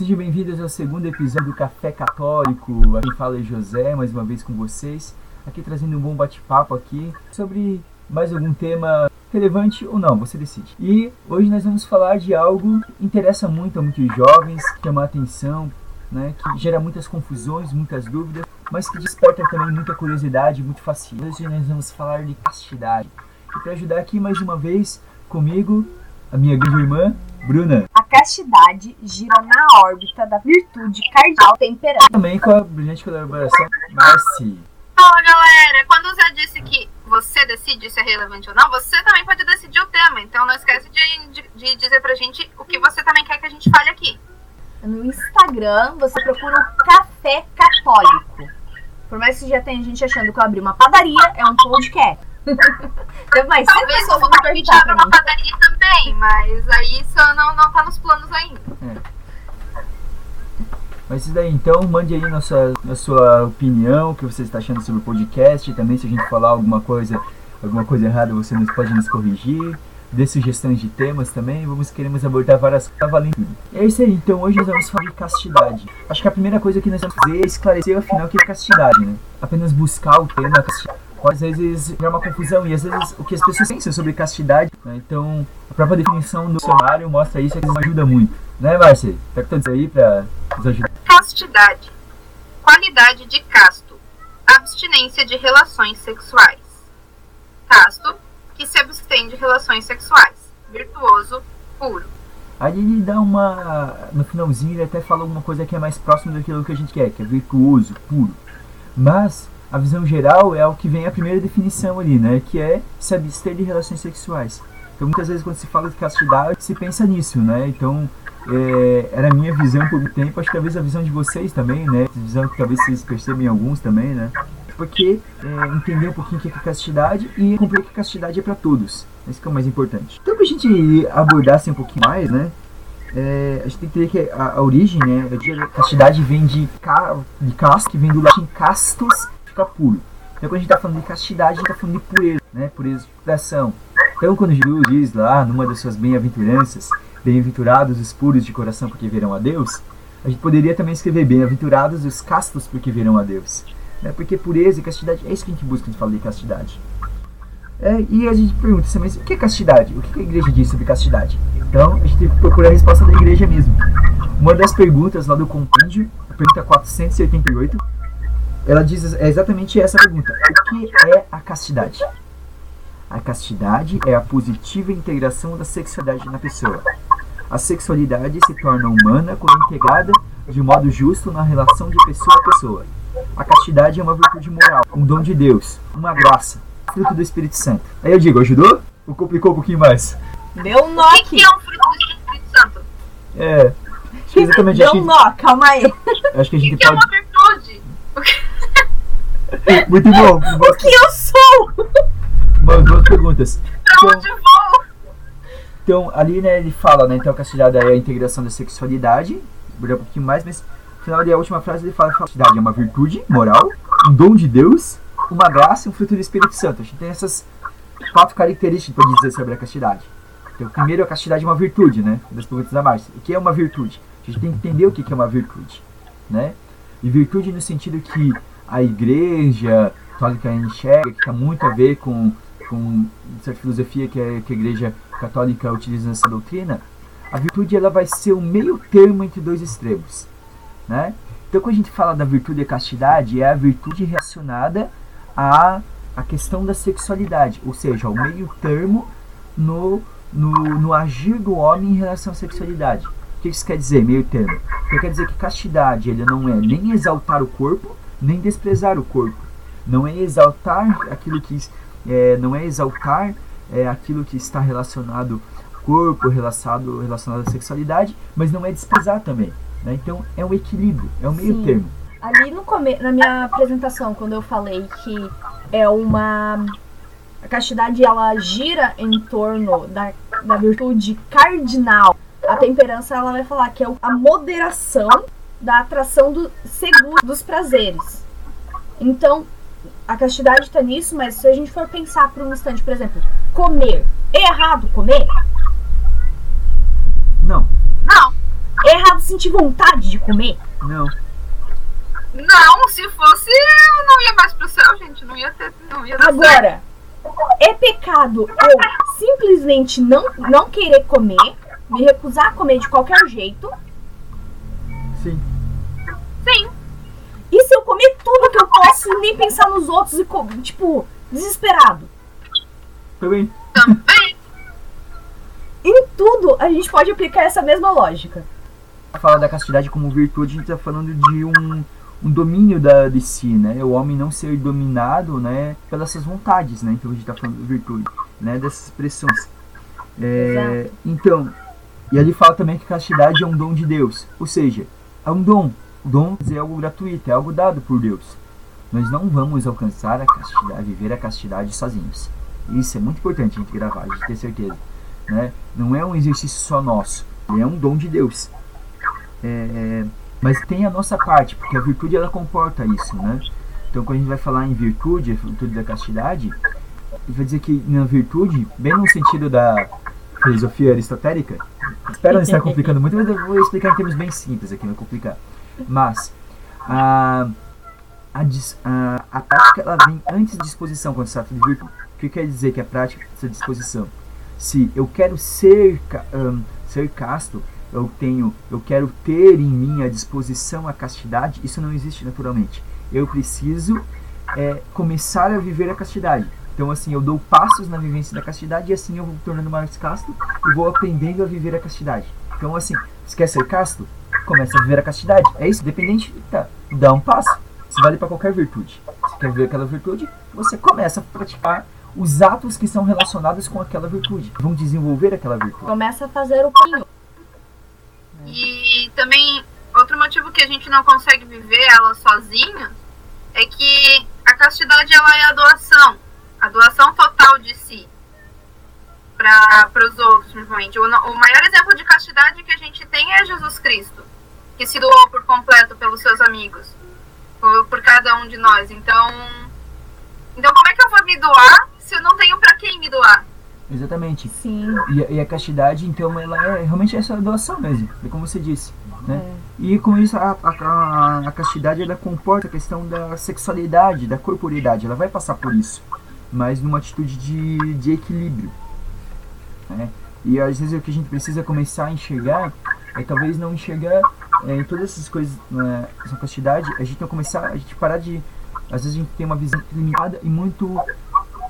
Sejam bem-vindos ao segundo episódio do Café Católico. Aqui fala é José, mais uma vez com vocês. Aqui trazendo um bom bate-papo aqui sobre mais algum tema relevante ou não, você decide. E hoje nós vamos falar de algo que interessa muito a muitos jovens, chama a atenção, né, que gera muitas confusões, muitas dúvidas, mas que desperta também muita curiosidade, muito fascínio. Hoje nós vamos falar de castidade. E para ajudar aqui mais uma vez comigo, a minha grande irmã, Bruna. A castidade gira na órbita da virtude cardial temperante. Também com a brilhante colaboração, Marci. Fala galera, quando o Zé disse que você decide se é relevante ou não, você também pode decidir o tema. Então não esquece de, de, de dizer pra gente o que você também quer que a gente fale aqui. No Instagram, você procura o Café Católico. Por mais que já tenha gente achando que eu abri uma padaria, é um podcast. Cinco Talvez eu me permitir abrir uma padaria também, mas aí isso não, não tá nos planos ainda. Mas isso daí, então, mande aí na sua, na sua opinião, o que você está achando sobre o podcast. Também, se a gente falar alguma coisa, alguma coisa errada, você nos, pode nos corrigir. Dê sugestões de temas também. Vamos queremos abordar várias coisas. Valendo tudo. E é isso aí, então, hoje nós vamos falar de castidade. Acho que a primeira coisa que nós vamos fazer é esclarecer, afinal, o que é castidade, né? Apenas buscar o tema castidade. Às vezes gerar uma confusão e às vezes o que as pessoas pensam sobre castidade, né? Então, a própria definição do dicionário mostra isso e isso ajuda muito. Né, Márcia? Tá com aí pra nos ajudar? Castidade. Qualidade de casto. Abstinência de relações sexuais. Casto, que se abstém de relações sexuais. Virtuoso, puro. Aí ele dá uma. No finalzinho ele até fala alguma coisa que é mais próximo daquilo que a gente quer, que é virtuoso, puro. Mas a visão geral é o que vem a primeira definição ali, né? Que é se abster de relações sexuais. Então muitas vezes quando se fala de castidade, se pensa nisso, né? Então é, era a minha visão por muito tempo, acho que talvez a visão de vocês também, né? Visão que talvez vocês percebem em alguns também, né? Porque é, entender um pouquinho o que é castidade e compreender que castidade é para todos. Esse que é o mais importante. Então pra gente abordar assim um pouquinho mais, né? É, a gente tem que entender que a, a origem, né? A castidade vem de, ca, de casto, que vem do latim castus, fica puro. Então quando a gente está falando de castidade, a gente está falando de pureza, né? Pureza de coração. Então quando Jesus diz lá, numa das suas bem-aventuranças, bem-aventurados os puros de coração porque verão a Deus, a gente poderia também escrever bem-aventurados os castos porque verão a Deus. Né? Porque pureza e castidade, é isso que a gente busca quando fala de castidade. É, e a gente pergunta assim, mas o que é castidade? O que a igreja diz sobre castidade? Então a gente tem que procurar a resposta da igreja mesmo. Uma das perguntas lá do compêndio, a pergunta 488, ela diz é exatamente essa pergunta: O que é a castidade? A castidade é a positiva integração da sexualidade na pessoa. A sexualidade se torna humana quando integrada de modo justo na relação de pessoa a pessoa. A castidade é uma virtude moral, um dom de Deus, uma graça, fruto do Espírito Santo. Aí eu digo, ajudou? Ou complicou um pouquinho mais? Deu um nó O que, que é um fruto do Espírito Santo? É. Acho que exatamente Deu um nó, calma aí. acho que a O gente que, é pode. uma virtude? Muito bom. O que eu sou? Umas duas perguntas. Pra Então, vou? Então, ali, né, ele fala, né, então a castidade é a integração da sexualidade, abordar um pouquinho mais, mas no final da última frase ele fala que a castidade é uma virtude moral, um dom de Deus, uma graça e um fruto do Espírito Santo. A gente tem essas quatro características para dizer sobre a castidade. Então, primeiro, a castidade é uma virtude, né, das perguntas da Márcia. O que é uma virtude? A gente tem que entender o que que é uma virtude, né? E virtude no sentido que a igreja católica enxerga, que está muito a ver com, com certa filosofia que a, que a igreja católica utiliza nessa doutrina, a virtude ela vai ser o meio termo entre dois extremos, né? Então quando a gente fala da virtude e castidade, é a virtude relacionada à, à questão da sexualidade, ou seja, o meio termo no, no, no agir do homem em relação à sexualidade. O que isso quer dizer, meio termo? Então, quer dizer que castidade ele não é nem exaltar o corpo, nem desprezar o corpo. Não é exaltar aquilo que é, não é exaltar é, aquilo que está relacionado ao corpo, relacionado, relacionado à sexualidade, mas não é desprezar também. Né? Então é um equilíbrio, é um meio Sim. termo. Ali no come... na minha apresentação, quando eu falei que é uma. A castidade ela gira em torno da, da virtude cardinal. A temperança ela vai falar que é a moderação da atração do seguro dos prazeres. Então, a castidade está nisso, mas se a gente for pensar por um instante, por exemplo, comer. É errado comer? Não, Não. É errado sentir vontade de comer? Não. Não, se fosse, eu não ia mais pro céu, gente. Não ia ter. Não ia dar certo. Agora, é pecado eu simplesmente não, não querer comer, me recusar a comer de qualquer jeito, Sim. Sim. e se eu comer tudo que eu posso e nem pensar nos outros e, co- tipo, desesperado? Também. Também. Em tudo a gente pode aplicar essa mesma lógica. Fala da castidade como virtude, a gente tá falando de um, um domínio da, de si, né? O homem não ser dominado, né? Pelas suas vontades, né? Então a gente tá falando de virtude, né? Dessas expressões. É, então, e ali fala também que castidade é um dom de Deus. Ou seja, é um dom. O dom é algo gratuito, é algo dado por Deus. Nós não vamos alcançar a castidade, viver a castidade sozinhos. Isso é muito importante a gente gravar, a gente ter certeza. Né? Não é um exercício só nosso, é um dom de Deus. É, mas tem a nossa parte, porque a virtude ela comporta isso, né? Então quando a gente vai falar em virtude, a virtude da castidade, vai dizer que na virtude, bem no sentido da filosofia aristotélica, espero não estar complicando muito, mas eu vou explicar em termos bem simples aqui, não complicar. Mas a, a, a, a prática ela vem antes da disposição quando se trata de virtude. O que quer dizer que a prática essa disposição? Se eu quero ser, ahn, ser casto, eu tenho, eu quero ter em mim a disposição à castidade, isso não existe naturalmente. Eu preciso é, começar a viver a castidade. Então assim, eu dou passos na vivência da castidade e assim eu vou me tornando mais casto e vou aprendendo a viver a castidade. Então assim, você quer ser casto? Começa a viver a castidade. É isso, dependente, tá, dá um passo. Isso vale para qualquer virtude. Você quer viver aquela virtude? Você começa a praticar os atos que são relacionados com aquela virtude. Vão desenvolver aquela virtude. Começa a fazer o caminho. E também, outro motivo que a gente não consegue viver ela sozinha é que a castidade ela é a doação. A doação total de si para os outros, principalmente. O, o maior exemplo de castidade que a gente tem é Jesus Cristo, que se doou por completo pelos seus amigos, por, por cada um de nós. Então, então, como é que eu vou me doar se eu não tenho para quem me doar? Exatamente. Sim. E, a- e a castidade, então, ela é realmente essa doação mesmo, é como você disse. Né? É. E com isso, a, a, a- a castidade ela comporta a questão da sexualidade, da corporeidade. Ela vai passar por isso, mas numa atitude de, de equilíbrio. Né? E às vezes o que a gente precisa começar a enxergar é talvez não enxergar é, em todas essas coisas né, essa castidade, a gente não começar, a gente parar de. Às vezes a gente tem uma visão limitada e muito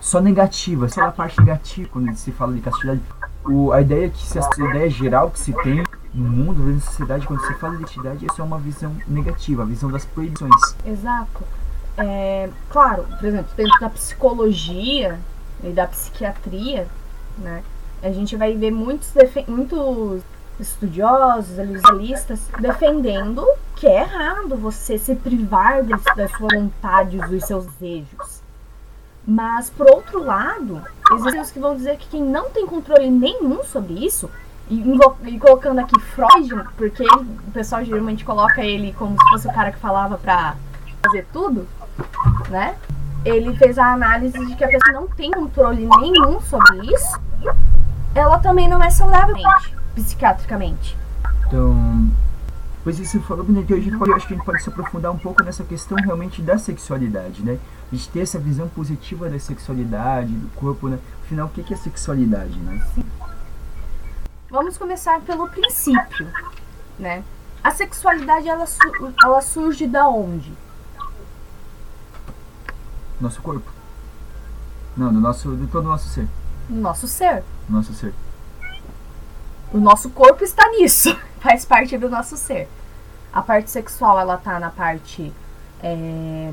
só negativa, só a parte negativa quando se fala de castidade. O, a ideia que se a ideia geral que se tem no mundo, na sociedade, quando se fala de castidade, é só uma visão negativa, a visão das proibições. Exato. É, claro, por exemplo, dentro da psicologia e da psiquiatria, né, a gente vai ver muitos, muitos estudiosos, analistas, defendendo que é errado você se privar das, suas vontades, dos seus desejos. Mas, por outro lado, existem os que vão dizer que quem não tem controle nenhum sobre isso, e, e colocando aqui Freud, porque ele- o pessoal geralmente coloca ele como se fosse o cara que falava pra fazer tudo, né? Ele fez a análise de que a pessoa não tem controle nenhum sobre isso, ela também não é saudável psiquiatricamente. Então, pois isso falou, né, que a gente pode, eu acho que a gente pode se aprofundar um pouco nessa questão realmente da sexualidade, né? A gente ter essa visão positiva da sexualidade, do corpo, né? Afinal, o que é sexualidade, né? Vamos começar pelo princípio, né? A sexualidade ela, ela surge da onde? Nosso corpo. Não, do nosso, de todo o nosso ser. No nosso ser. Nosso ser. O nosso corpo está nisso, faz parte do nosso ser. A parte sexual ela tá na parte é,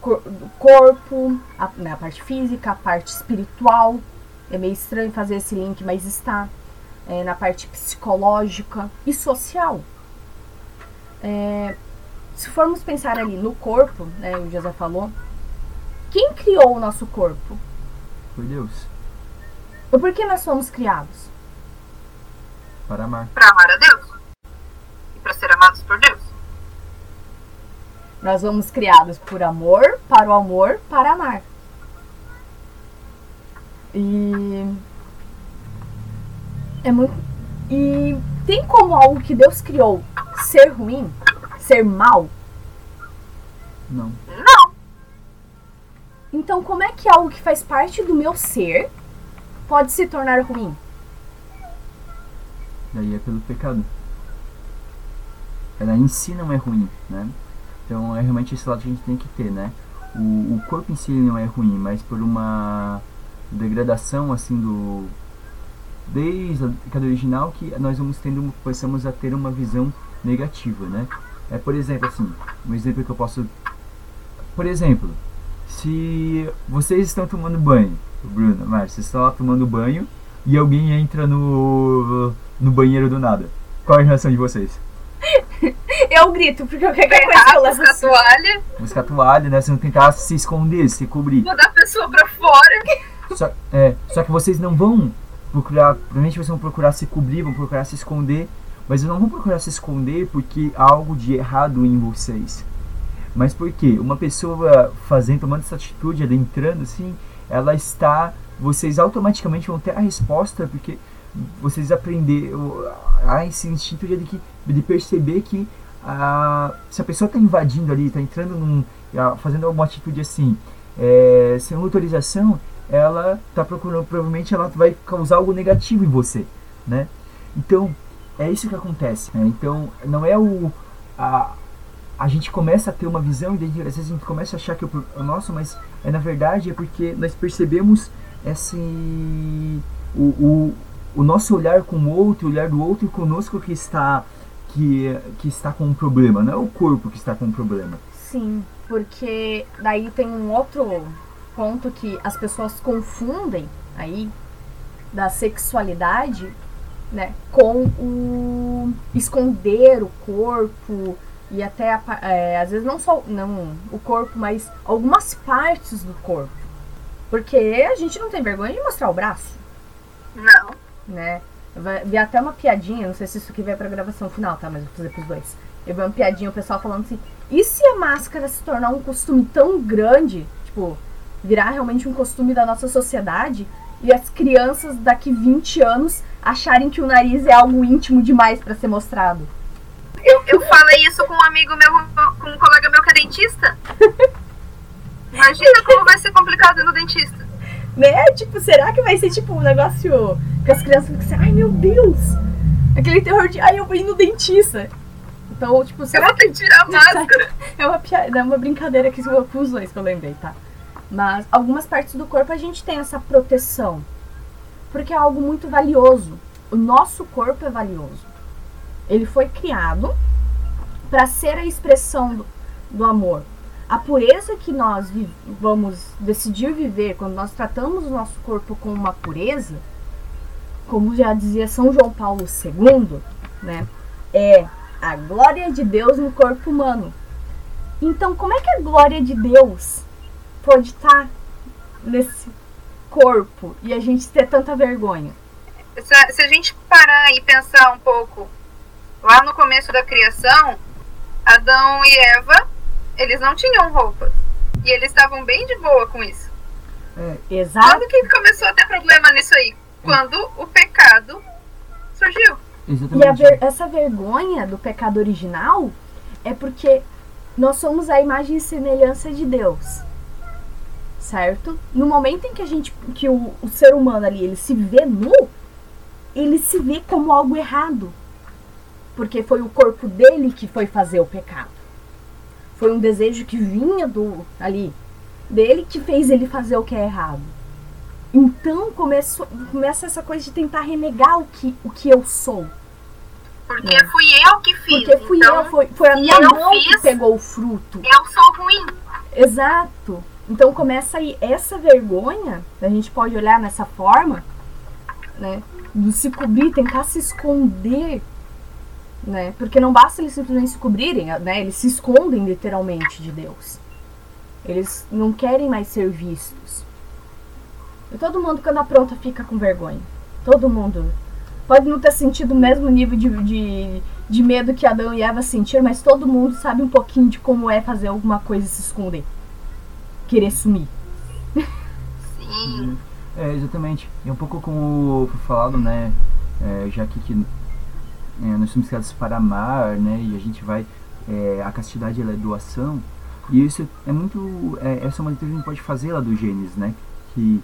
cor- do corpo, a, na parte física, a parte espiritual. É meio estranho fazer esse link, mas está É, na parte psicológica e social. É, se formos pensar ali no corpo, né, o José falou, quem criou o nosso corpo? Por Deus. E por que nós fomos criados? Para amar. Para amar a Deus e para ser amados por Deus. Nós fomos criados por amor, para o amor, para amar. E é muito e Tem como algo que Deus criou ser ruim? Ser mal? Não. Então, como é que algo que faz parte do meu ser pode se tornar ruim? Daí é pelo pecado. Ela em si não é ruim, né? Então é realmente esse lado que a gente tem que ter, né? O, o corpo em si não é ruim, mas por uma degradação assim do desde a década original que nós vamos tendo começamos a ter uma visão negativa, né? É por exemplo assim, um exemplo que eu posso por exemplo, se vocês estão tomando banho, Bruna, Márcia, vocês estão lá tomando banho e alguém entra no no banheiro do nada. Qual é a reação de vocês? Eu grito, porque qualquer coisa eu Errado, levo busca a toalha, Buscar toalha, né? Você não tentar se esconder, se cobrir. mandar a pessoa pra fora. Só, é, só que vocês não vão procurar, provavelmente vocês vão procurar se cobrir, vão procurar se esconder, mas não vão procurar se esconder porque há algo de errado em vocês. Mas por quê? Uma pessoa fazendo, tomando essa atitude, adentrando assim, ela está, vocês automaticamente vão ter a resposta porque vocês aprenderam a esse instinto de, de perceber que a, se a pessoa está invadindo ali, está entrando num, fazendo alguma atitude assim, é, sem autorização, ela está procurando, provavelmente ela vai causar algo negativo em você, né? Então, é isso que acontece. né? Então, não é o... A, a gente começa a ter uma visão, e às vezes a gente começa a achar que é nosso, mas é, na verdade é porque nós percebemos esse... O, o, o nosso olhar com o outro, o olhar do outro conosco que está, que, que está com um problema, não é o corpo que está com um problema. Sim, porque daí tem um outro ponto que as pessoas confundem aí da sexualidade, né, com o esconder o corpo e até a é, às vezes não só não o corpo, mas algumas partes do corpo, porque a gente não tem vergonha de mostrar o braço, Não. né? Vai- vi até uma piadinha, não sei se isso aqui vai pra gravação final, tá? Mas vou fazer pros dois. Eu vi uma piadinha, o pessoal falando assim, e se a máscara se tornar um costume tão grande, tipo, virar realmente um costume da nossa sociedade, e as crianças daqui 20 anos acharem que o nariz é algo íntimo demais pra ser mostrado? Eu, eu falei isso com um amigo meu, com um colega meu que é dentista. Imagina como vai ser complicado ir no dentista. Né? Tipo, será que vai ser tipo um negócio que as crianças ficam assim, ai meu Deus! Aquele terror de, ai eu vou ir no dentista. Então, tipo, Eu será ter que tirar a máscara. É uma, piada, é uma brincadeira que eu com os dois que eu lembrei, tá? Mas algumas partes do corpo a gente tem essa proteção. Porque é algo muito valioso. O nosso corpo é valioso. Ele foi criado para ser a expressão do, do amor. A pureza que nós vamos decidir viver quando nós tratamos o nosso corpo com uma pureza, como já dizia São João Paulo II, né? É a glória de Deus no corpo humano. Então, como é que a glória de Deus pode estar nesse corpo e a gente ter tanta vergonha? Se, se a gente parar e pensar um pouco, lá no começo da criação, Adão e Eva, eles não tinham roupas. E eles estavam bem de boa com isso. É, Exato. Quando que começou a ter problema nisso aí? Quando o pecado surgiu. E a exatamente. ver- essa vergonha do pecado original é porque nós somos a imagem e semelhança de Deus. Certo? No momento em que a gente que o, o ser humano ali, ele se vê nu, ele se vê como algo errado. Porque foi o corpo dele que foi fazer o pecado. Foi um desejo que vinha do ali dele que fez ele fazer o que é errado. Então começou, começa essa coisa de tentar renegar o que, o que eu sou. Porque É. fui eu que fiz. Porque fui então, eu, foi, foi a minha mão que fiz- pegou o fruto. eu sou ruim. Exato. Então começa aí essa vergonha, a gente pode olhar nessa forma, né? De se cobrir, tentar se esconder, né? Porque não basta eles simplesmente se cobrirem, né? Eles se escondem literalmente de Deus. Eles não querem mais ser vistos. E todo mundo, quando apronta, fica com vergonha. Todo mundo. Pode não ter sentido o mesmo nível de, de, de medo que Adão e Eva sentiram, mas todo mundo sabe um pouquinho de como é fazer alguma coisa e se esconder. Querer sumir. Sim. É, exatamente. E um pouco como foi falado, né? é, já aqui que é, nós somos criados para amar, né? E a gente vai, é, a castidade ela é doação. E isso é muito, é, essa é uma leitura que a gente pode fazer lá do Gênesis, né? Que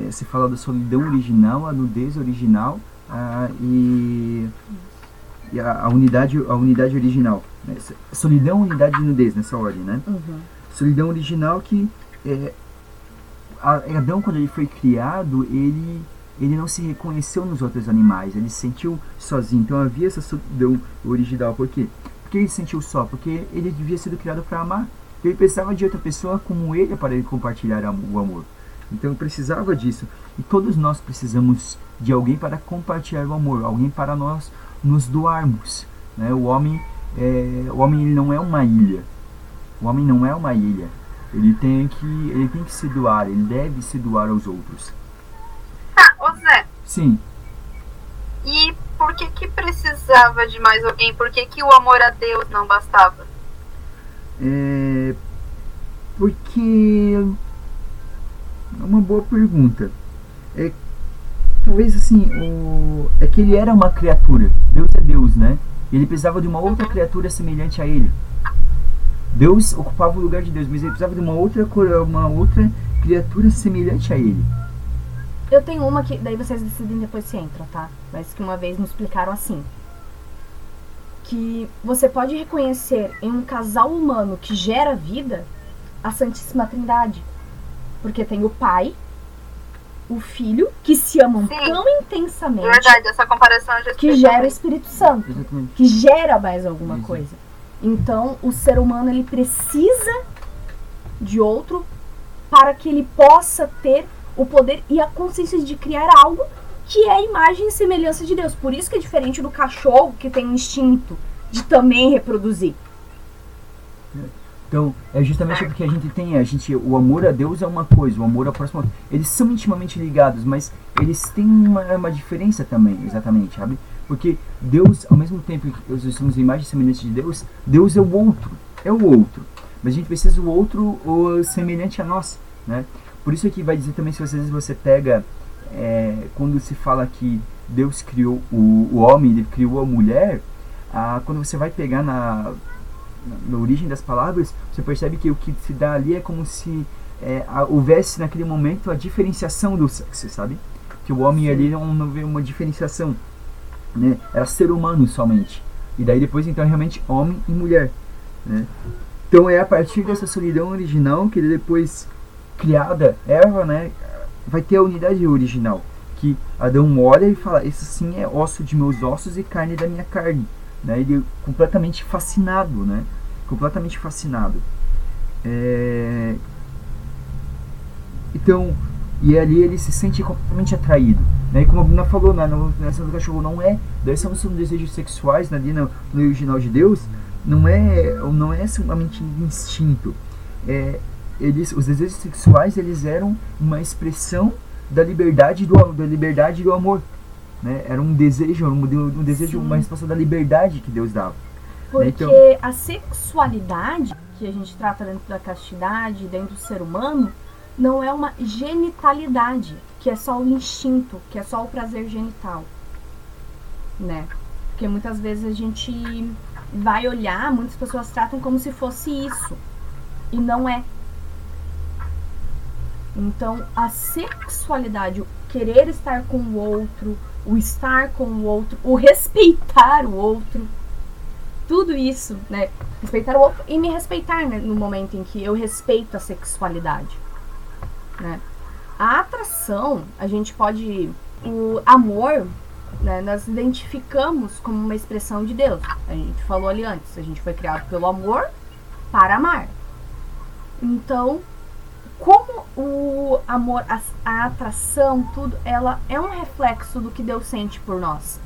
é, se fala da solidão original, a nudez original a, e, e a, a, unidade, a unidade original. Né? Solidão, unidade e nudez nessa ordem, né? Uhum. Solidão original que é, Adão quando ele foi criado ele ele não se reconheceu nos outros animais, ele se sentiu sozinho. Então havia essa solidão original. Por quê? Porque ele se sentiu só? Porque ele devia ser criado para amar. Ele precisava de outra pessoa como ele para ele compartilhar o amor. Então precisava disso. E todos nós precisamos de alguém para compartilhar o amor, alguém para nós nos doarmos. Né? O homem, é, o homem ele não é uma ilha. O homem não é uma ilha. Ele tem que, ele tem que se doar. Ele deve se doar aos outros. Zé. Sim. E por que que precisava de mais alguém? Por que que o amor a Deus não bastava? É, porque é uma boa pergunta. É, talvez assim, o, é que ele era uma criatura. Deus é Deus, né? Ele precisava de uma outra criatura semelhante a ele. Deus ocupava o lugar de Deus, mas ele precisava de uma outra, uma outra criatura semelhante a ele. Eu tenho uma que daí vocês decidem depois se entram, tá? Mas que uma vez me explicaram assim. Que você pode reconhecer em um casal humano que gera vida a Santíssima Trindade. Porque tem o pai, o filho, que se amam Sim. tão intensamente Verdade, essa comparação eu já que gera o. Espírito Santo, Exatamente. que gera mais alguma coisa. Então, o ser humano ele precisa de outro para que ele possa ter o poder e a consciência de criar algo que é a imagem e semelhança de Deus. Por isso que é diferente do cachorro que tem o instinto de também reproduzir. Então, é justamente porque a gente tem, a gente, o amor a Deus é uma coisa, o amor ao próximo, eles são intimamente ligados, mas eles têm uma, uma diferença também, exatamente, sabe? Porque Deus, ao mesmo tempo que nós somos imagem semelhante de Deus, Deus é o outro, é o outro. Mas a gente precisa do outro o, semelhante a nós, né? Por isso aqui vai dizer também, se às vezes você pega, é, quando se fala que Deus criou o, o homem, ele criou a mulher, ah, quando você vai pegar na, na origem das palavras, você percebe que o que se dá ali é como se é, a- houvesse naquele momento a diferenciação do sexo, sabe? Que o homem ali não, não vê uma diferenciação, né? Era ser humano somente. E daí depois então realmente homem e mulher, né? Então é a partir dessa solidão original que depois criada Eva, né, vai ter a unidade original, que Adão olha e fala: "Esse sim é osso de meus ossos e carne da minha carne", né? Ele é completamente fascinado, né? Completamente fascinado. É... Então, e ali ele se sente completamente atraído. Né? E como a Bruna falou, na, no- nessa do cachorro não é, daí são, são desejos sexuais ali no, no original de Deus, não é, não é somente instinto. É, eles, os desejos sexuais eles eram uma expressão da liberdade do, da liberdade e do amor. Né? Era um desejo, um, um desejo, Sim. uma resposta da liberdade que Deus dava. Porque Então- a sexualidade que a gente trata dentro da castidade, dentro do ser humano, não é uma genitalidade, que é só o instinto, que é só o prazer genital. Né? Porque muitas vezes a gente vai olhar, muitas pessoas tratam como se fosse isso. E não é. Então, a sexualidade, o querer estar com o outro, o estar com o outro, o respeitar o outro, tudo isso, né? Respeitar o outro e me respeitar né, no momento em que eu respeito a sexualidade, né? A atração, a gente pode. O amor, né, nós identificamos como uma expressão de Deus. A gente falou ali antes, a gente foi criado pelo amor para amar. Então, como o amor, a, a atração, tudo, ela é um reflexo do que Deus sente por nós.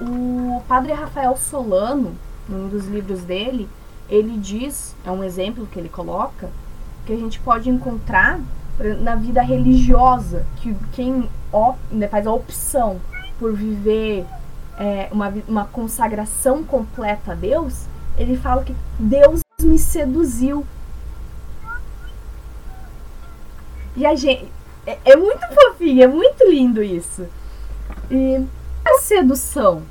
O padre Rafael Solano, num dos livros dele, ele diz, é um exemplo que ele coloca, que a gente pode encontrar na vida religiosa, que quem op- né, faz a opção por viver é, uma, uma consagração completa a Deus, ele fala que Deus me seduziu. E a gente. É, é muito fofinho, é muito lindo isso. E a sedução.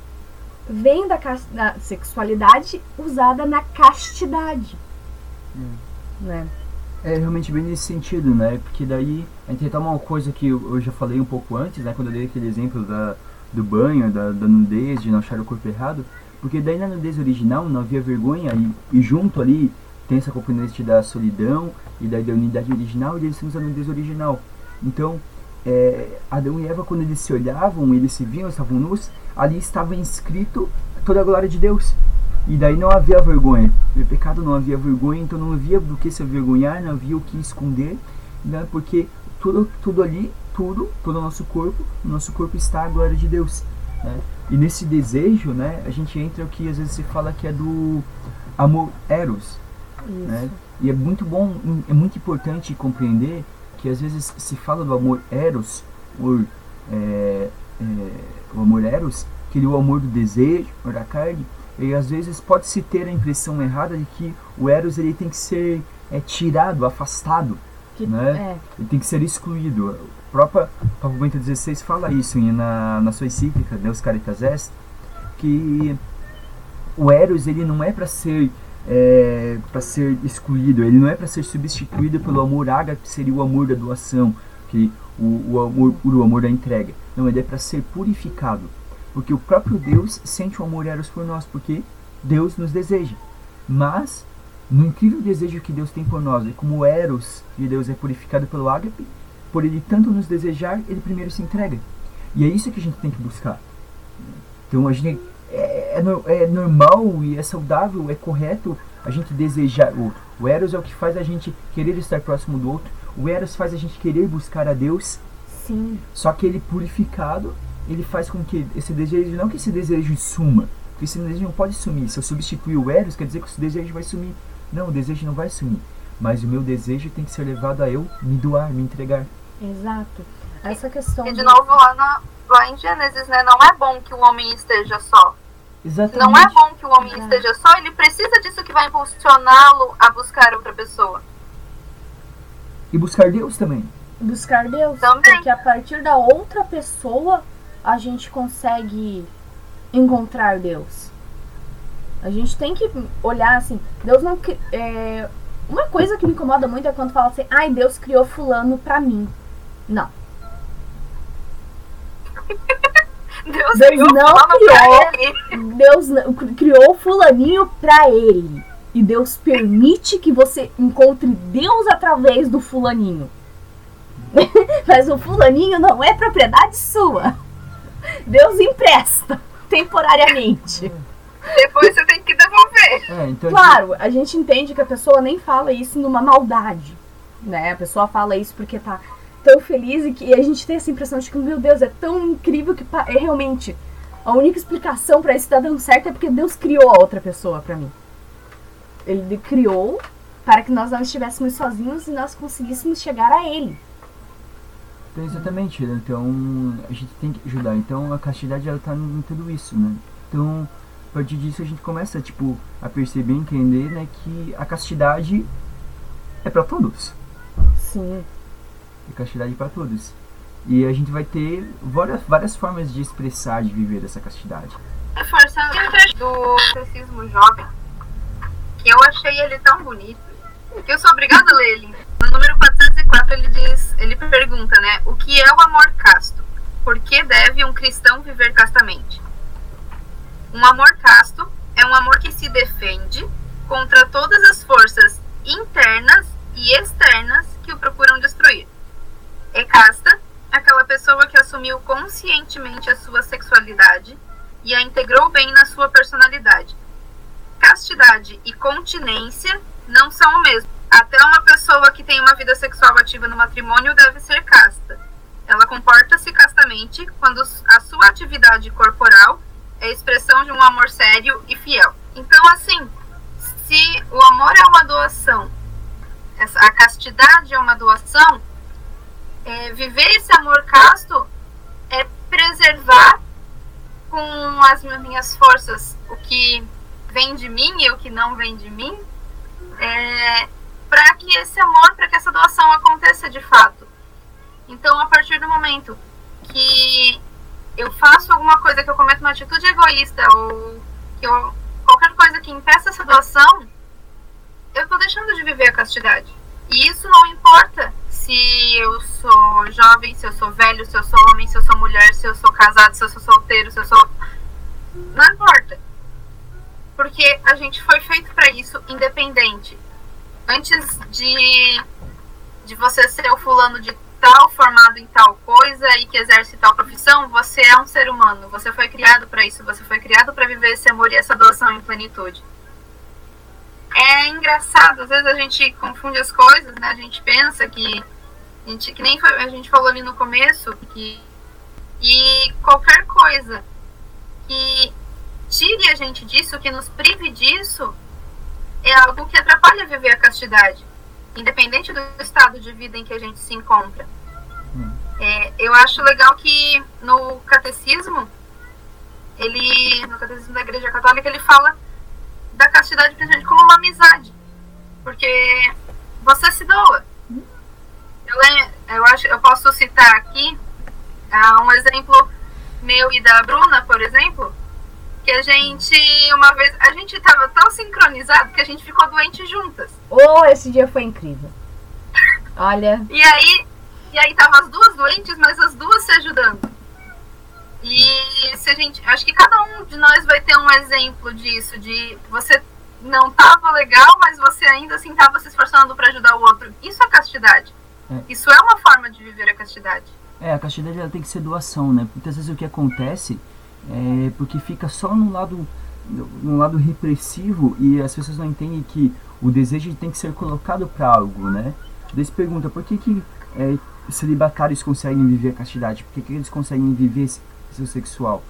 vem da, da sexualidade usada na castidade. Né? É realmente bem nesse sentido, né? Porque daí a gente retoma uma coisa que eu eu já falei um pouco antes, né? Quando eu dei aquele exemplo da, do banho, da, da nudez, de não achar o corpo errado. Porque daí na nudez original não havia vergonha e, e junto ali tem essa componente da solidão e daí da unidade original e eles temos a nudez original. Então, é, Adão e Eva, quando eles se olhavam, eles se viam, estavam nus, ali estava inscrito toda a glória de Deus. E daí não havia vergonha. No pecado não havia vergonha, então não havia do que se avergonhar, não havia o que esconder, né? porque tudo, tudo ali, tudo, todo o nosso corpo, no nosso corpo está a glória de Deus. Né? E nesse desejo, né, a gente entra o que às vezes se fala que é do amor eros. Né? E é muito bom, é muito importante compreender que às vezes se fala do amor eros, or, é, é, o amor eros, que ele é o amor do desejo, amor da carne, e às vezes pode se ter a impressão errada de que o eros ele tem que ser é, tirado, afastado, Que, Né? é, ele tem que ser excluído. O próprio Papa Bento XVI fala isso em- na, na sua encíclica, Deus Caritas Est, que o Eros ele não é para ser é, para ser excluído, ele não é para ser substituído pelo amor ágape, que seria o amor da doação, que o, o amor o amor da entrega. Não, ele é para ser purificado, porque o próprio Deus sente o amor Eros por nós, porque Deus nos deseja. Mas no incrível desejo que Deus tem por nós, e como o Eros de Deus é purificado pelo ágape, por ele tanto nos desejar, ele primeiro se entrega. E é isso que a gente tem que buscar. Então a gente é, é no- é normal e é saudável, é correto a gente desejar o outro. O Eros é o que faz a gente querer estar próximo do outro. O Eros faz a gente querer buscar a Deus. sim, Só que ele purificado, ele faz com que esse desejo, não que esse desejo suma, porque esse desejo não pode sumir. Se eu substituir o Eros, quer dizer que esse desejo vai sumir. Não, o desejo não vai sumir. Mas o meu desejo tem que ser levado a eu me doar, me entregar. exato. Essa questão E de novo lá, na- lá em Gênesis, né? Não é bom que o homem esteja só. Exatamente. Não é bom que o homem esteja só, ele precisa disso que vai impulsioná-lo a buscar outra pessoa. E buscar Deus também. buscar Deus. Também. Porque a partir da outra pessoa a gente consegue encontrar Deus. A gente tem que olhar assim, Deus não é uma coisa que me incomoda muito é quando fala assim, ai, Deus criou fulano pra mim. Não. Deus, Deus criou não criou. Deus não- criou fulaninho pra ele. E Deus permite que você encontre Deus através do fulaninho. Mas o fulaninho não é propriedade sua. Deus empresta temporariamente. Depois você tem que devolver. É, então Claro, a gente entende que a pessoa nem fala isso numa maldade, né? A pessoa fala isso porque tá tão feliz e que e a gente tem essa impressão de que, meu Deus, é tão incrível que é realmente a única explicação pra isso estar dando certo é porque Deus criou a outra pessoa pra mim. Ele criou para que nós não estivéssemos sozinhos e nós conseguíssemos chegar a ele. Então, exatamente, né? então a gente tem que ajudar. Então a castidade ela tá em tudo isso, né? Então, a partir disso a gente começa tipo a perceber, entender, né, que a castidade é para todos. Sim. A castidade para todos. E a gente vai ter várias, várias formas de expressar, de viver essa castidade. Reforçando trecho do catecismo jovem, que eu achei ele tão bonito, que eu sou obrigada a ler ele. No número 404 ele diz, ele pergunta, né, o que é o amor casto? Por que deve um cristão viver castamente? Um amor casto é um amor que se defende contra todas as forças internas e externas que o procuram destruir. É casta aquela pessoa que assumiu conscientemente a sua sexualidade e a integrou bem na sua personalidade. Castidade e continência não são o mesmo. Até uma pessoa que tem uma vida sexual ativa no matrimônio deve ser casta. Ela comporta-se castamente quando a sua atividade corporal é expressão de um amor sério e fiel. Então, assim, se o amor é uma doação, a castidade é uma doação, é, viver esse amor casto é preservar com as minhas forças o que vem de mim e o que não vem de mim, é, para que esse amor, para que essa doação aconteça de fato. Então, a partir do momento que eu faço alguma coisa que eu cometo uma atitude egoísta ou que eu, qualquer coisa que impeça essa doação, eu tô deixando de viver a castidade. E isso não importa se eu sou jovem, se eu sou velho, se eu sou homem, se eu sou mulher, se eu sou casado, se eu sou solteiro, se eu sou. Não importa. Porque a gente foi feito para isso independente. Antes de, de você ser o fulano de tal, formado em tal coisa e que exerce tal profissão, você é um ser humano. Você foi criado para isso. Você foi criado para viver esse amor e essa doação em plenitude. É engraçado, às vezes a gente confunde as coisas, né? A gente pensa que a gente, que nem a gente falou ali no começo, que e qualquer coisa que tire a gente disso, que nos prive disso, é algo que atrapalha viver a castidade independente do estado de vida em que a gente se encontra. Hum. É, eu acho legal que no catecismo, ele, no catecismo da Igreja Católica, ele fala da castidade presente como uma amizade, porque você se doa. Eu, eu acho, eu posso citar aqui uh, um exemplo meu e da Bruna, por exemplo, que a gente, uma vez, a gente tava tão sincronizado que a gente ficou doente juntas. Oh, esse dia foi incrível. Olha. E aí, e aí tava as duas doentes, mas as duas se ajudando. E se a gente, acho que cada um de nós vai ter um exemplo disso, de você não tava legal, mas você ainda assim tava se esforçando para ajudar o outro. Isso é castidade. É. Isso é uma forma de viver a castidade. É, a castidade ela tem que ser doação, né? Muitas vezes o que acontece é, porque fica só no lado no lado repressivo e as pessoas não entendem que o desejo tem que ser colocado para algo, né? Daí se pergunta por que que é, celibatários conseguem viver a castidade? Por que, que eles conseguem viver seu sexual?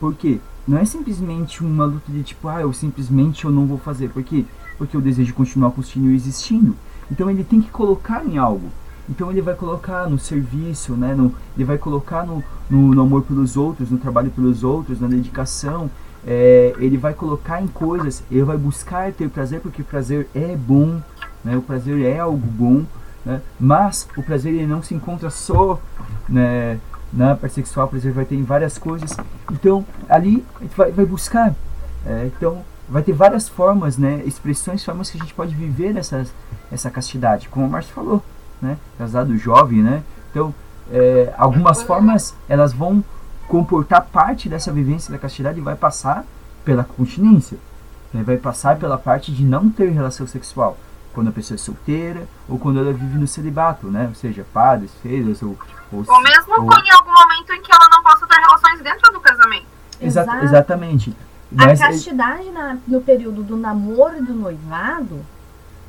Por quê? Não é simplesmente uma luta de tipo, ah, eu simplesmente eu não vou fazer. Por quê? Porque o desejo continua continua existindo. Então ele tem que colocar em algo. Então ele vai colocar no serviço, né? No, ele vai colocar no, no, no, amor pelos outros, no trabalho pelos outros, na dedicação. É, ele vai colocar em coisas, ele vai buscar ter prazer, porque o prazer é bom, né? o prazer é algo bom, né? mas o prazer ele não se encontra só né, na parte sexual, o prazer vai ter em várias coisas. Então ali vai, vai buscar. É, então vai ter várias formas, né, expressões, formas que a gente pode viver nessa essa castidade, como o Márcio falou né? Casado jovem, né? Então, é, algumas formas elas vão comportar parte dessa vivência da castidade e vai passar pela continência, né? vai passar pela parte de não ter relação sexual quando a pessoa é solteira ou quando ela vive no celibato, né? Ou seja, padres, feiras ou ou, ou mesmo ou... em algum momento em que ela não possa ter relações dentro do casamento. Exa exatamente. Mas a castidade na, no período do namoro e do noivado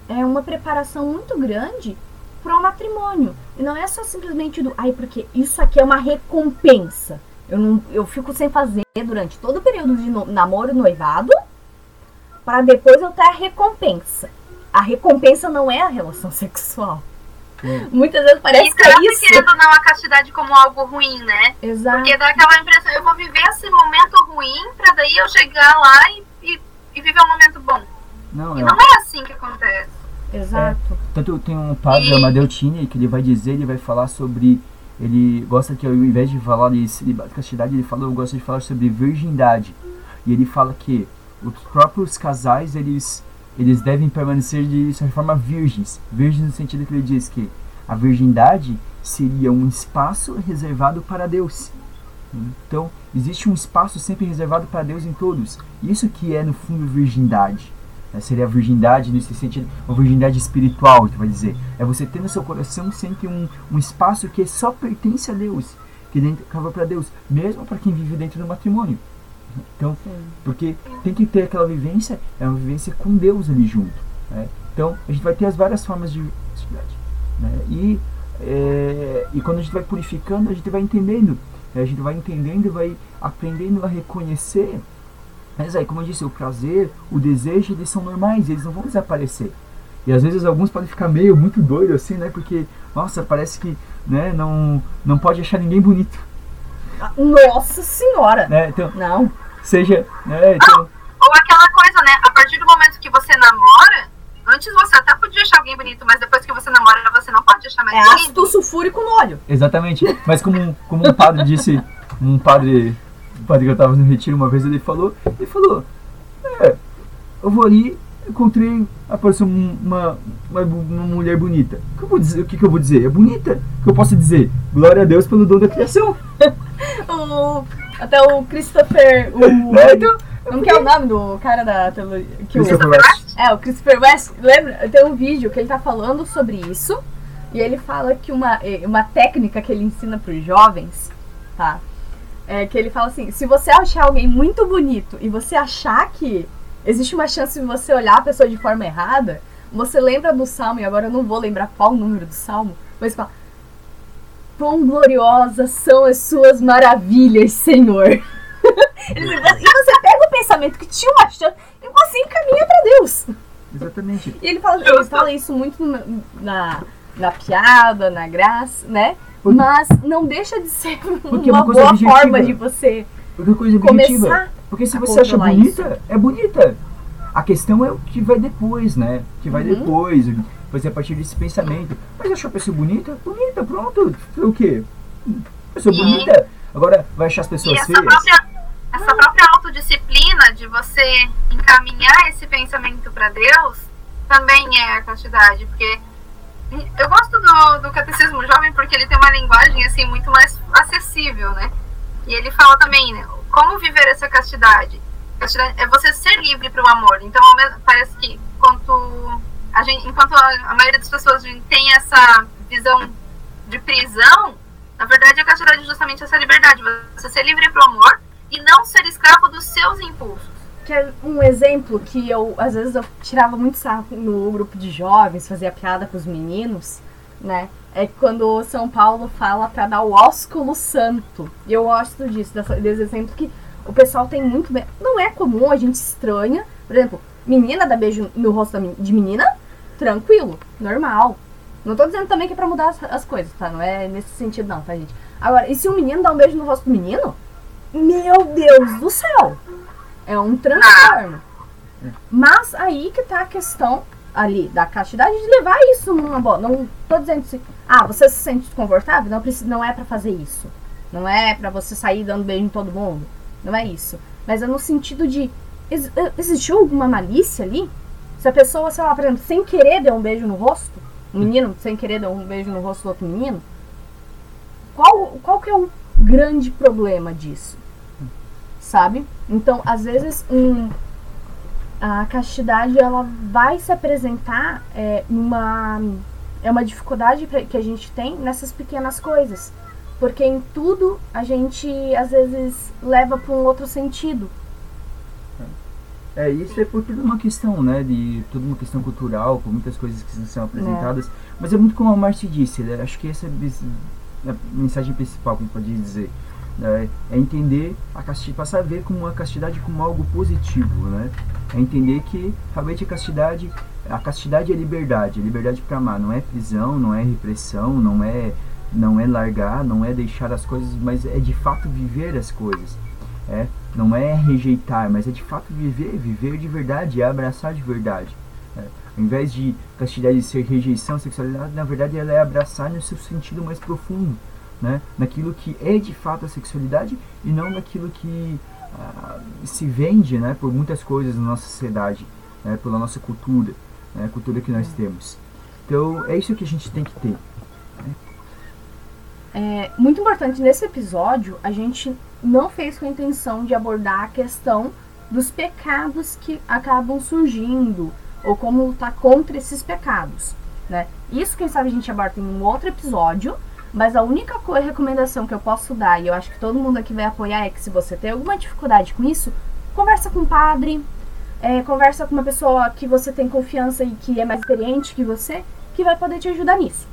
é uma preparação muito grande para o matrimônio. E não é só simplesmente do, ai, porque isso aqui é uma recompensa. Eu, não, eu fico sem fazer durante todo o período de no, namoro e noivado, para depois eu ter a recompensa. A recompensa não é a relação sexual. É. Muitas vezes parece e que é isso. querendo não a castidade como algo ruim, né? Exato. Porque dá aquela impressão, eu vou viver esse momento ruim para daí eu chegar lá e, e, e, viver um momento bom. Não, e não é assim que acontece. Exato. Tanto tem um padre. Amadeu Tini, que ele vai dizer, ele vai falar sobre. Ele gosta que ao invés de falar de castidade, ele fala, eu gosto de falar sobre virgindade. E ele fala que os próprios casais, eles, eles devem permanecer de certa forma virgens. Virgens no sentido que ele diz que a virgindade seria um espaço reservado para Deus. Então, existe um espaço sempre reservado para Deus em todos. Isso que é, no fundo, virgindade. Né? Seria a virgindade nesse sentido, uma virgindade espiritual, tu vai dizer. É você ter no seu coração sempre um, um espaço que só pertence a Deus, que dentro acaba para Deus, mesmo para quem vive dentro do matrimônio. Então, porque tem que ter aquela vivência, é uma vivência com Deus ali junto. Né? Então, a gente vai ter as várias formas de virgindade. Né? E, é, e quando a gente vai purificando, a gente vai entendendo. Né? A gente vai entendendo vai aprendendo a reconhecer mas aí, como eu disse, o prazer, o desejo, eles são normais, eles não vão desaparecer. E às vezes alguns podem ficar meio muito doido assim, né? Porque, nossa, parece que né, não, não pode achar ninguém bonito. Nossa senhora! Né? Então, não. Seja, né? Então... Ou aquela coisa, né? A partir do momento que você namora, antes você até podia achar alguém bonito, mas depois que você namora, você não pode achar mais é bonito. É ácido sulfúrico no olho. Exatamente. Mas como, como um padre disse um padre, padre que eu tava no retiro uma vez, ele falou, ele falou, é, eu vou ali, encontrei, apareceu uma, uma, uma mulher bonita. O que, eu vou dizer, o que, que eu vou dizer? É bonita? O que eu posso dizer? Glória a Deus pelo dom da criação. O, até o Christopher. O, É, então, Como que é o nome do cara da televisão? Christopher West. É, o Christopher West, lembra? Tem um vídeo que ele tá falando sobre isso. E ele fala que uma, uma técnica que ele ensina pros jovens, tá? É que ele fala assim: se você achar alguém muito bonito e você achar que existe uma chance de você olhar a pessoa de forma errada, você lembra do salmo, e agora eu não vou lembrar qual o número do salmo, mas fala: Quão gloriosas são as suas maravilhas, Senhor. E você pega o pensamento que tinha uma chance e você encaminha pra Deus. Exatamente. E ele fala, ele fala isso muito na, na, na piada, na graça, né? Porque- Mas não deixa de ser Porque é uma uma coisa boa objetiva. forma de você Porque é coisa objetiva. começar. Porque se você acha bonita, é bonita. A questão é o que vai depois, né? O que vai Uhum. depois, fazer a partir desse pensamento. Mas achou a pessoa bonita? Bonita, pronto. Foi o quê? Pessoa Sim. bonita. Agora vai achar as E pessoas essa feias? própria, essa própria autodisciplina de você encaminhar esse pensamento para Deus também é a castidade, porque eu gosto do, do catecismo jovem porque ele tem uma linguagem assim muito mais acessível, né? E ele fala também né, como viver essa castidade. Castidade é você ser livre para o amor. Então parece que quanto a gente, enquanto a, maioria das pessoas tem essa visão de prisão, na verdade, a castidade é justamente essa liberdade. Você ser livre pro amor e não ser escravo dos seus impulsos. Que é um exemplo que eu, às vezes, eu tirava muito sarro no grupo de jovens, fazia piada com os meninos, né? É quando São Paulo fala pra dar o ósculo santo. E eu gosto disso, desse exemplo que o pessoal tem muito. Não é comum, a gente estranha. Por exemplo, menina dá beijo no rosto de menina, tranquilo, normal. Não tô dizendo também que é pra mudar as, as coisas, tá? Não é nesse sentido, não, tá, gente? Agora, e se um menino dá um beijo no rosto do menino? Meu Deus do céu! É um transtorno. Mas aí que tá a questão ali da castidade de levar isso numa boa. Não tô dizendo assim, ah, você se sente desconfortável? Não, precisa, não é pra fazer isso. Não é pra você sair dando beijo em todo mundo. Não é isso. Mas é no sentido de. ex- existiu alguma malícia ali? Se a pessoa, sei lá, por exemplo, sem querer deu um beijo no rosto, um menino sem querer deu um beijo no rosto do outro menino, qual, qual que é o grande problema disso? Sabe? Então, às vezes, um, a castidade ela vai se apresentar é, numa é uma dificuldade que a gente tem nessas pequenas coisas porque em tudo a gente às vezes leva para um outro sentido É, isso é por toda uma questão, né? De toda uma questão cultural, por muitas coisas que são apresentadas. Mas é muito como a Marcia disse, né? acho que essa é a mensagem principal que a gente pode dizer. Né? É entender a castidade, passar a ver como a castidade como algo positivo, né? É entender que realmente a castidade, a castidade é liberdade, liberdade para amar, não é prisão, não é repressão, não é não é largar, não é deixar as coisas, mas é de fato viver as coisas. É, não é rejeitar, mas é de fato viver, viver de verdade, é abraçar de verdade. É, ao invés de castidade ser rejeição, sexualidade, na verdade ela é abraçar no seu sentido mais profundo, né? naquilo que é de fato a sexualidade e não naquilo que ah, se vende né, por muitas coisas na nossa sociedade, né, pela nossa cultura, né, a cultura que nós temos. Então é isso que a gente tem que ter. É muito importante nesse episódio, a gente não fez com a intenção de abordar a questão dos pecados que acabam surgindo ou como lutar contra esses pecados, né? Isso, quem sabe, a gente aborda em um outro episódio, mas a única co- recomendação que eu posso dar, e eu acho que todo mundo aqui vai apoiar, é que se você tem alguma dificuldade com isso, conversa com o padre, é, conversa com uma pessoa que você tem confiança e que é mais experiente que você, que vai poder te ajudar nisso.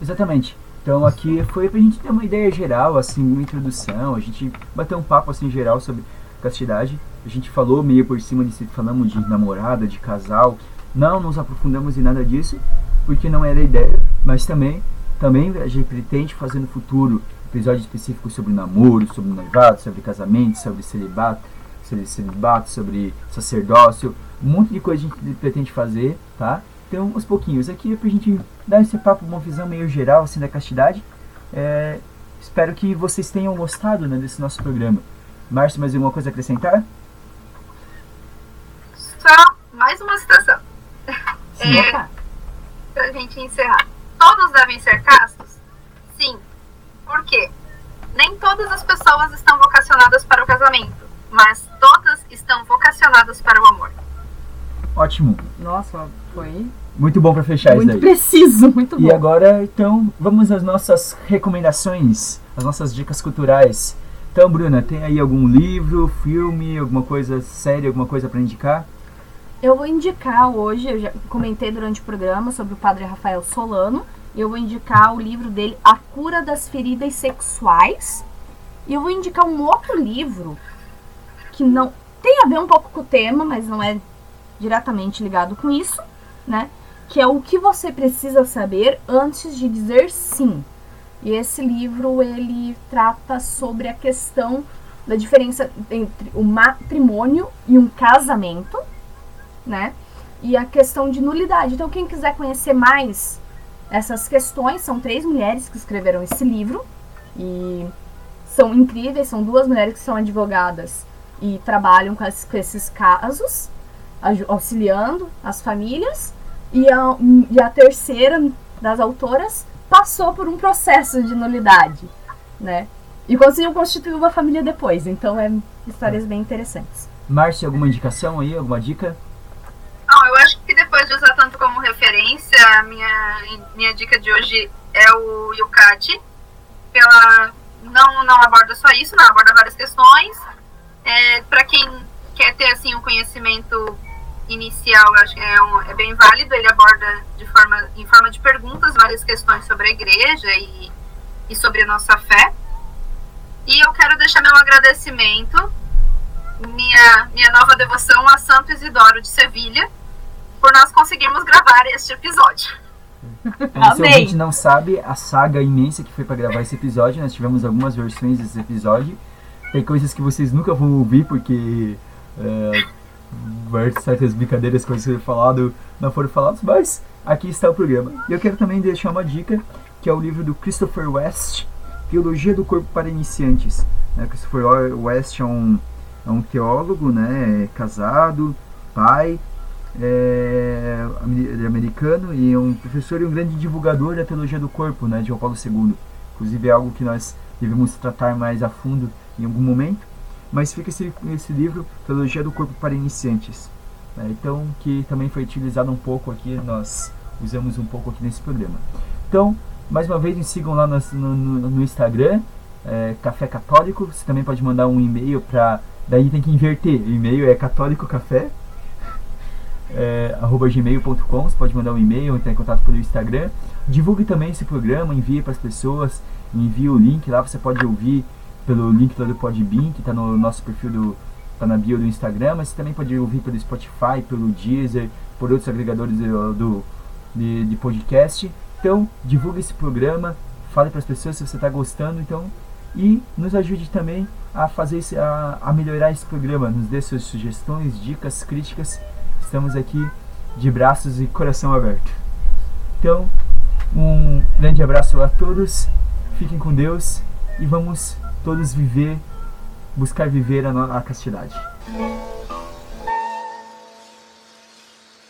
Exatamente. Então aqui foi pra gente ter uma ideia geral, assim, uma introdução, a gente bateu um papo assim geral sobre castidade. A gente falou meio por cima disso, falamos de namorada, de casal. Não nos aprofundamos em nada disso, porque não era a ideia, mas também também a gente pretende fazer no futuro episódio específico sobre namoro, sobre noivado, sobre casamento, sobre celibato, sobre celibato, sobre sacerdócio, um monte de coisa a gente pretende fazer, tá? Então, uns pouquinhos. Aqui é pra gente dar esse papo, uma visão meio geral assim da castidade. É, espero que vocês tenham gostado né, desse nosso programa. Márcio, mais alguma coisa a acrescentar? Só mais uma citação. Sim. É, pra gente encerrar. Todos devem ser castos? Sim. Por quê? Nem todas as pessoas estão vocacionadas para o casamento, mas todas estão vocacionadas para o amor. Ótimo. Nossa, foi Muito bom para fechar isso muito daí. preciso, muito E bom. agora, então, vamos às nossas recomendações, às nossas dicas culturais. Então, Bruna, tem aí algum livro, filme, alguma coisa séria, alguma coisa para indicar? Eu vou indicar hoje, eu já comentei durante o programa sobre o padre Rafael Solano, eu vou indicar o livro dele, A Cura das Feridas Sexuais. E eu vou indicar um outro livro que não tem a ver um pouco com o tema, mas não é diretamente ligado com isso, né? Que é o que você precisa saber antes de dizer sim. E esse livro ele trata sobre a questão da diferença entre o matrimônio e um casamento, né? E a questão de nulidade. Então, quem quiser conhecer mais essas questões, são três mulheres que escreveram esse livro e são incríveis. São duas mulheres que são advogadas e trabalham com, es- com esses casos, auxiliando as famílias. E a, e a terceira das autoras passou por um processo de nulidade, né? E conseguiu constituir uma família depois. Então, é histórias bem interessantes. Márcio, alguma indicação aí, alguma dica? Não, eu acho que depois de usar tanto como referência, a minha, minha dica de hoje é o Yucati. Pela, não, não aborda só isso, não, aborda várias questões. É, Para quem quer ter assim, um conhecimento inicial, acho que é, um- é bem válido. Ele aborda de forma, em forma de perguntas várias questões sobre a igreja e, e sobre a nossa fé. E eu quero deixar meu agradecimento, minha, minha nova devoção a Santo Isidoro de Sevilha, por nós conseguirmos gravar este episódio. Então, se a gente não sabe, a saga imensa que foi para gravar esse episódio, nós tivemos algumas versões desse episódio. Tem coisas que vocês nunca vão ouvir porque é, certas brincadeiras, coisas que foram falado não foram faladas, mas aqui está o programa. E eu quero também deixar uma dica, que é o livro do Christopher West, Teologia do Corpo para Iniciantes. Né, Christopher West é um, é um teólogo, né, é casado, pai, é, é americano e um professor e um grande divulgador da teologia do corpo, né, de João Paulo II. Inclusive é algo que nós devemos tratar mais a fundo em algum momento. Mas fica esse, esse livro, Teologia do Corpo para Iniciantes. né, então, que também foi utilizado um pouco aqui, nós usamos um pouco aqui nesse programa. Então, mais uma vez, me sigam lá no, no, no Instagram, é, Café Católico. Você também pode mandar um e-mail para. Daí tem que inverter. O e-mail é católicocafé é, gmail.com, você pode mandar um e-mail, entrar em contato pelo Instagram. Divulgue também esse programa, envie para as pessoas, envie o link lá, você pode ouvir pelo link lá do Podbean, que está no nosso perfil do. tá na bio do Instagram, mas você também pode ouvir pelo Spotify, pelo Deezer, por outros agregadores do, do- de, de podcast. Então, divulgue esse programa, fale para as pessoas se você está gostando, então, e nos ajude também a fazer esse, a, a melhorar esse programa, nos dê suas sugestões, dicas, críticas. Estamos aqui de braços e coração aberto. Então, um grande abraço a todos, fiquem com Deus e vamos todos viver, buscar viver a, a castidade.